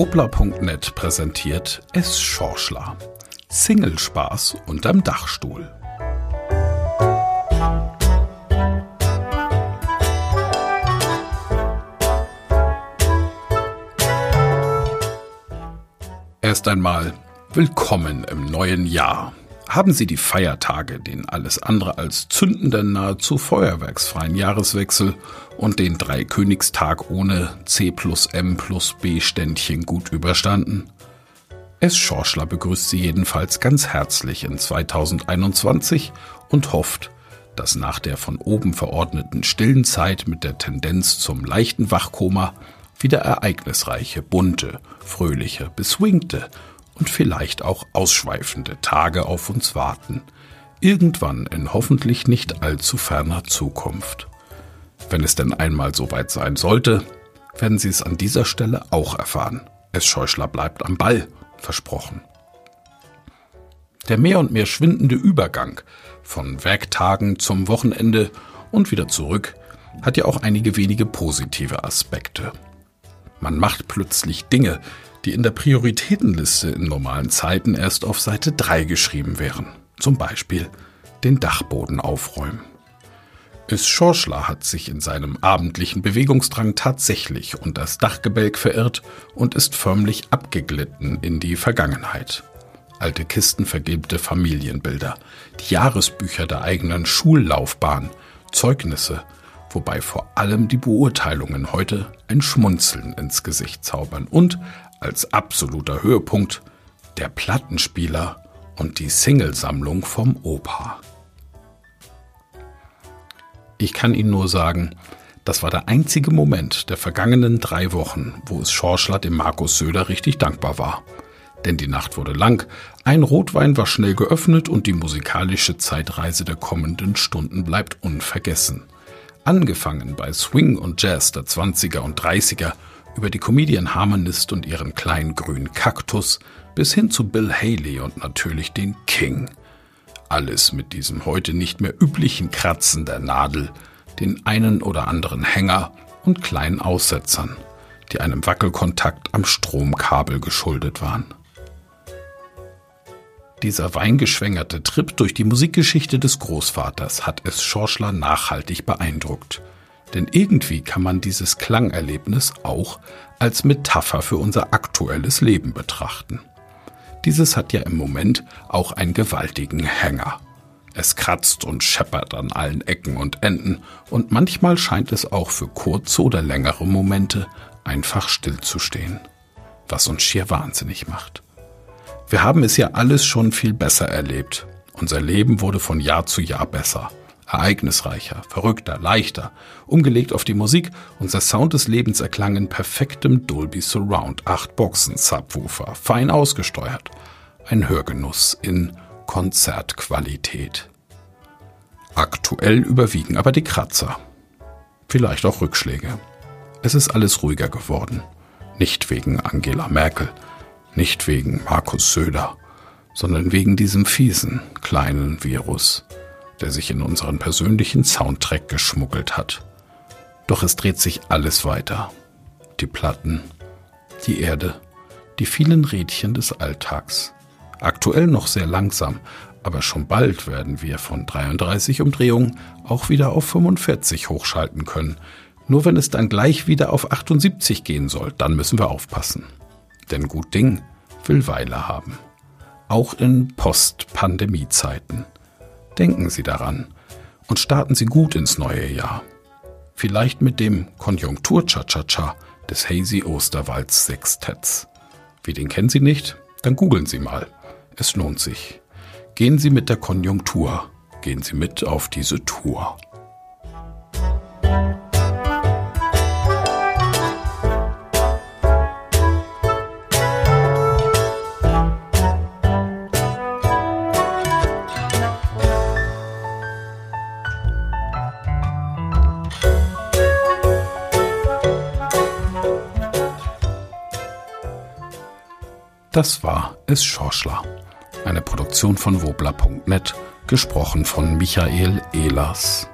Wobler.net präsentiert Es Schorschler. Single-Spaß unterm Dachstuhl. Erst einmal willkommen im neuen Jahr. Haben Sie die Feiertage, den alles andere als zündenden, nahezu feuerwerksfreien Jahreswechsel und den Dreikönigstag ohne C plus M plus B Ständchen gut überstanden? Es Schorschler begrüßt Sie jedenfalls ganz herzlich in 2021 und hofft, dass nach der von oben verordneten stillen Zeit mit der Tendenz zum leichten Wachkoma wieder ereignisreiche, bunte, fröhliche, beswingte und vielleicht auch ausschweifende Tage auf uns warten, irgendwann in hoffentlich nicht allzu ferner Zukunft. Wenn es denn einmal soweit sein sollte, werden Sie es an dieser Stelle auch erfahren. Es Scheuschler bleibt am Ball, versprochen. Der mehr und mehr schwindende Übergang von Werktagen zum Wochenende und wieder zurück hat ja auch einige wenige positive Aspekte. Man macht plötzlich Dinge, die in der Prioritätenliste in normalen Zeiten erst auf Seite 3 geschrieben wären. Zum Beispiel den Dachboden aufräumen. Is Schorschler hat sich in seinem abendlichen Bewegungsdrang tatsächlich unter das Dachgebälk verirrt und ist förmlich abgeglitten in die Vergangenheit. Alte Kisten vergilbte Familienbilder, die Jahresbücher der eigenen Schullaufbahn, Zeugnisse, wobei vor allem die Beurteilungen heute ein Schmunzeln ins Gesicht zaubern und als absoluter Höhepunkt der Plattenspieler und die Singlesammlung vom Opa. Ich kann Ihnen nur sagen, das war der einzige Moment der vergangenen drei Wochen, wo es Schorschler dem Markus Söder richtig dankbar war. Denn die Nacht wurde lang, ein Rotwein war schnell geöffnet und die musikalische Zeitreise der kommenden Stunden bleibt unvergessen. Angefangen bei Swing und Jazz der 20er und 30er über die Comedian Harmonist und ihren kleinen grünen Kaktus bis hin zu Bill Haley und natürlich den King. Alles mit diesem heute nicht mehr üblichen Kratzen der Nadel, den einen oder anderen Hänger und kleinen Aussetzern, die einem Wackelkontakt am Stromkabel geschuldet waren. Dieser weingeschwängerte Trip durch die Musikgeschichte des Großvaters hat es Schorschler nachhaltig beeindruckt. Denn irgendwie kann man dieses Klangerlebnis auch als Metapher für unser aktuelles Leben betrachten. Dieses hat ja im Moment auch einen gewaltigen Hänger. Es kratzt und scheppert an allen Ecken und Enden und manchmal scheint es auch für kurze oder längere Momente einfach stillzustehen, was uns schier wahnsinnig macht. Wir haben es ja alles schon viel besser erlebt. Unser Leben wurde von Jahr zu Jahr besser ereignisreicher, verrückter, leichter, umgelegt auf die Musik, unser Sound des Lebens erklang in perfektem Dolby Surround, acht Boxen, Subwoofer, fein ausgesteuert. Ein Hörgenuss in Konzertqualität. Aktuell überwiegen aber die Kratzer. Vielleicht auch Rückschläge. Es ist alles ruhiger geworden. Nicht wegen Angela Merkel, nicht wegen Markus Söder, sondern wegen diesem fiesen, kleinen Virus der sich in unseren persönlichen Soundtrack geschmuggelt hat. Doch es dreht sich alles weiter. Die Platten, die Erde, die vielen Rädchen des Alltags. Aktuell noch sehr langsam, aber schon bald werden wir von 33 Umdrehungen auch wieder auf 45 hochschalten können. Nur wenn es dann gleich wieder auf 78 gehen soll, dann müssen wir aufpassen. Denn gut Ding will Weile haben. Auch in Post-Pandemie-Zeiten. Denken Sie daran und starten Sie gut ins neue Jahr. Vielleicht mit dem Konjunktur-Cha-Cha-Cha des Hazy Osterwalds Sextetts. Wie den kennen Sie nicht? Dann googeln Sie mal. Es lohnt sich. Gehen Sie mit der Konjunktur. Gehen Sie mit auf diese Tour. Das war es Schorschler. Eine Produktion von wobler.net, gesprochen von Michael Ehlers.